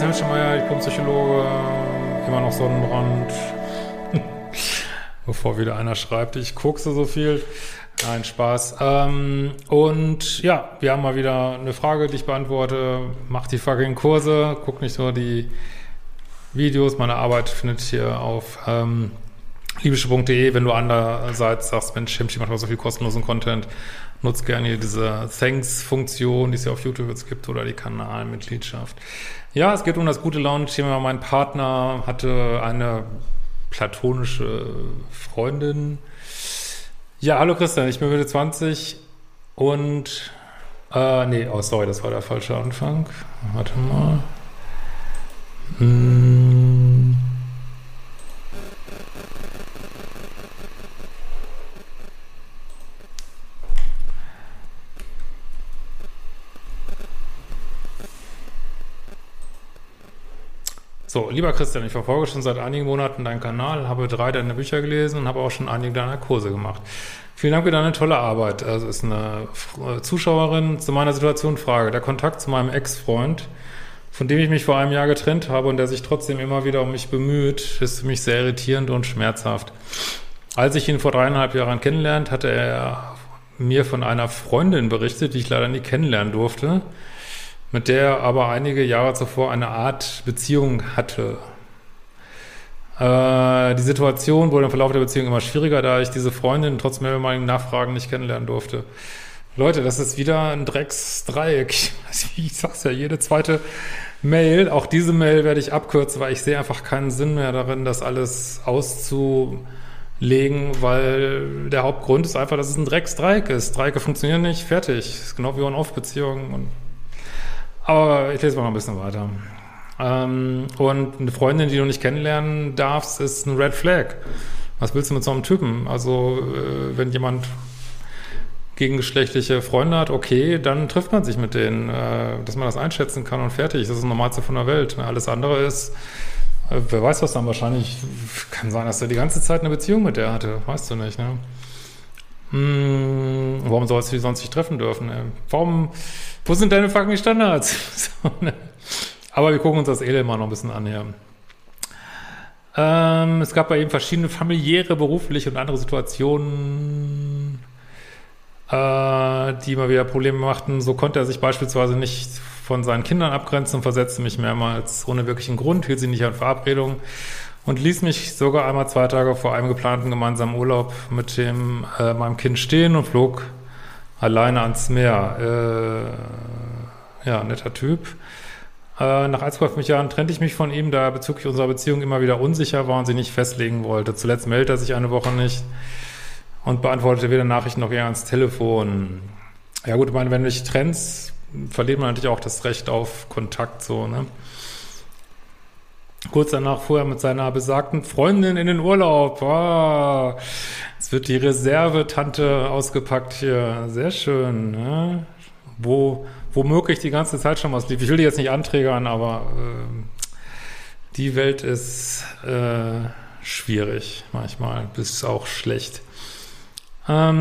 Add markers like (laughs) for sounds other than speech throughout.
Ja, ist das Hemschemeier, Diplompsychologe, immer noch Sonnenbrand. (laughs) Bevor wieder einer schreibt, ich guckse so viel. Nein, Spaß. Ähm, und ja, wir haben mal wieder eine Frage, die ich beantworte. Mach die fucking Kurse, guck nicht nur die Videos. Meine Arbeit findet hier auf ähm, liebische.de. Wenn du andererseits sagst, Mensch, Hemschi macht auch so viel kostenlosen Content, nutzt gerne diese Thanks-Funktion, die es ja auf YouTube jetzt gibt, oder die Kanalmitgliedschaft. Ja, es geht um das gute Laune-Thema. Mein Partner hatte eine platonische Freundin. Ja, hallo Christian, ich bin Mitte 20 und äh, nee, oh sorry, das war der falsche Anfang. Warte mal. Hm. So, lieber Christian, ich verfolge schon seit einigen Monaten deinen Kanal, habe drei deiner Bücher gelesen und habe auch schon einige deiner Kurse gemacht. Vielen Dank für deine tolle Arbeit. Also ist eine äh, Zuschauerin zu meiner Situation Frage. Der Kontakt zu meinem Ex-Freund, von dem ich mich vor einem Jahr getrennt habe und der sich trotzdem immer wieder um mich bemüht, ist für mich sehr irritierend und schmerzhaft. Als ich ihn vor dreieinhalb Jahren kennenlernt, hatte er mir von einer Freundin berichtet, die ich leider nie kennenlernen durfte mit der er aber einige Jahre zuvor eine Art Beziehung hatte. Äh, die Situation wurde im Verlauf der Beziehung immer schwieriger, da ich diese Freundin trotz mehrmaligen Nachfragen nicht kennenlernen durfte. Leute, das ist wieder ein Drecksdreieck. (laughs) Ich sag's ja, jede zweite Mail, auch diese Mail werde ich abkürzen, weil ich sehe einfach keinen Sinn mehr darin, das alles auszulegen, weil der Hauptgrund ist einfach, dass es ein Drecksdreieck ist. Dreiecke funktionieren nicht, fertig. Ist genau wie On-Off-Beziehungen und aber ich lese mal noch ein bisschen weiter. Ähm, und eine Freundin, die du nicht kennenlernen darfst, ist ein Red Flag. Was willst du mit so einem Typen? Also, äh, wenn jemand gegengeschlechtliche Freunde hat, okay, dann trifft man sich mit denen, äh, dass man das einschätzen kann und fertig. Das ist das Normalste von der Welt. Alles andere ist, äh, wer weiß was dann wahrscheinlich, kann sein, dass er die ganze Zeit eine Beziehung mit der hatte, weißt du nicht, ne? Hm, warum sollst du die sonst nicht treffen dürfen? Ne? Warum, wo sind deine fucking Standards? (laughs) so, ne? Aber wir gucken uns das Elend mal noch ein bisschen an hier. Ähm, es gab bei ihm verschiedene familiäre, berufliche und andere Situationen, äh, die immer wieder Probleme machten. So konnte er sich beispielsweise nicht von seinen Kindern abgrenzen und versetzte mich mehrmals ohne wirklichen Grund, hielt sie nicht an Verabredungen und ließ mich sogar einmal zwei Tage vor einem geplanten gemeinsamen Urlaub mit dem äh, meinem Kind stehen und flog alleine ans Meer. Äh, ja, netter Typ. Äh, nach 1,5 Jahren trennte ich mich von ihm, da er bezüglich unserer Beziehung immer wieder unsicher war und sie nicht festlegen wollte. Zuletzt meldete er sich eine Woche nicht und beantwortete weder Nachrichten noch eher ans Telefon. Ja gut, ich meine, wenn du dich trennst, verliert man natürlich auch das Recht auf Kontakt so, ne? Kurz danach fuhr er mit seiner besagten Freundin in den Urlaub. Oh, es wird die Reservetante ausgepackt hier. Sehr schön. Ne? Wo, womöglich die ganze Zeit schon was lief. Ich will die jetzt nicht anträgern, aber äh, die Welt ist äh, schwierig manchmal, bis auch schlecht. Ähm,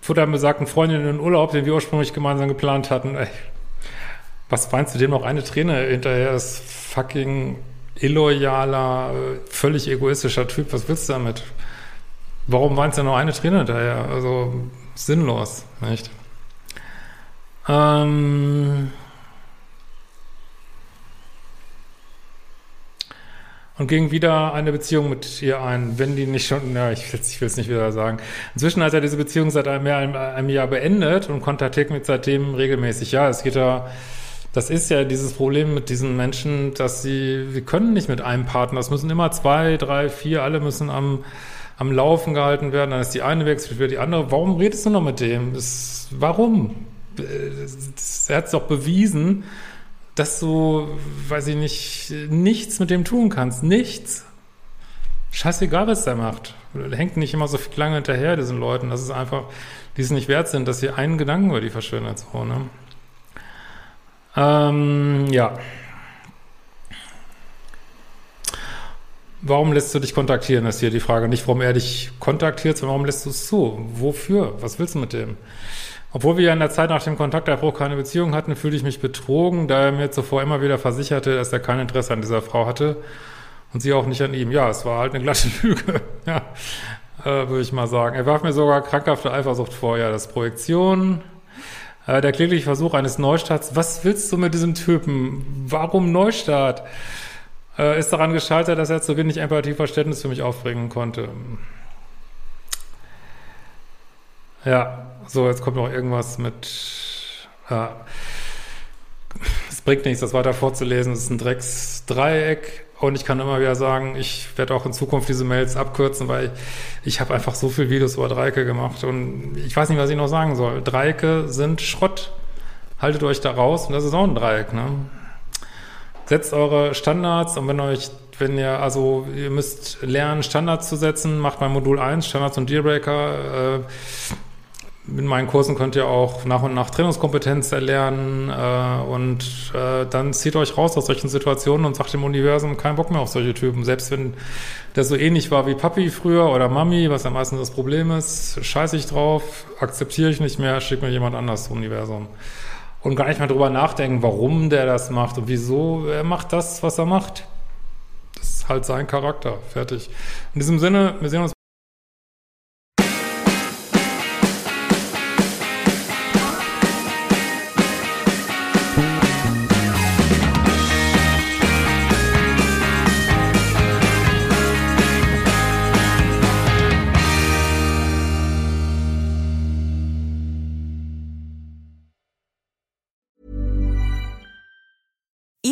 vor der besagten Freundin in den Urlaub, den wir ursprünglich gemeinsam geplant hatten. Ey, was meinst du dem noch eine Träne hinterher ist fucking illoyaler, völlig egoistischer Typ. Was willst du damit? Warum weinst du noch eine Träne hinterher? Also sinnlos, nicht? Ähm und ging wieder eine Beziehung mit ihr ein, wenn die nicht schon, ja, ich will es nicht wieder sagen. Inzwischen hat er diese Beziehung seit einem, mehr, einem, Jahr beendet und kontaktiert mich seitdem regelmäßig. Ja, es geht da, das ist ja dieses Problem mit diesen Menschen, dass sie, wir können nicht mit einem Partner, es müssen immer zwei, drei, vier, alle müssen am, am Laufen gehalten werden, dann ist die eine wechselt für die andere. Warum redest du noch mit dem? Das, warum? Er hat es doch bewiesen, dass du, weiß ich nicht, nichts mit dem tun kannst. Nichts. Scheißegal, was der macht. Hängt nicht immer so lange hinterher, diesen Leuten. Das ist einfach, die es nicht wert sind, dass sie einen Gedanken über die verschwindet. So, ne? Ähm, ja. Warum lässt du dich kontaktieren, ist hier die Frage. Nicht, warum er dich kontaktiert, sondern warum lässt du es zu? Wofür? Was willst du mit dem? Obwohl wir ja in der Zeit nach dem Kontaktabbruch keine Beziehung hatten, fühlte ich mich betrogen, da er mir zuvor immer wieder versicherte, dass er kein Interesse an dieser Frau hatte und sie auch nicht an ihm. Ja, es war halt eine glatte (laughs) Lüge, ja, äh, würde ich mal sagen. Er warf mir sogar krankhafte Eifersucht vor, ja, das Projektion, der klägliche Versuch eines Neustarts. Was willst du mit diesem Typen? Warum Neustart? Äh, ist daran gescheitert, dass er zu wenig Empathieverständnis für mich aufbringen konnte. Ja, so, jetzt kommt noch irgendwas mit, ja, es bringt nichts, das weiter vorzulesen, es ist ein Drecksdreieck und ich kann immer wieder sagen, ich werde auch in Zukunft diese Mails abkürzen, weil ich, ich habe einfach so viel Videos über Dreiecke gemacht und ich weiß nicht, was ich noch sagen soll. Dreiecke sind Schrott. Haltet euch da raus und das ist auch ein Dreieck, ne? Setzt eure Standards und wenn euch, wenn ihr, also ihr müsst lernen, Standards zu setzen, macht bei Modul 1 Standards und Dealbreaker, äh, in meinen Kursen könnt ihr auch nach und nach Trainingskompetenz erlernen äh, und äh, dann zieht euch raus aus solchen Situationen und sagt dem Universum keinen Bock mehr auf solche Typen. Selbst wenn der so ähnlich war wie Papi früher oder Mami, was ja meistens das Problem ist, scheiße ich drauf, akzeptiere ich nicht mehr, schick mir jemand anders zum Universum. Und gar nicht mal drüber nachdenken, warum der das macht und wieso er macht das, was er macht. Das ist halt sein Charakter. Fertig. In diesem Sinne, wir sehen uns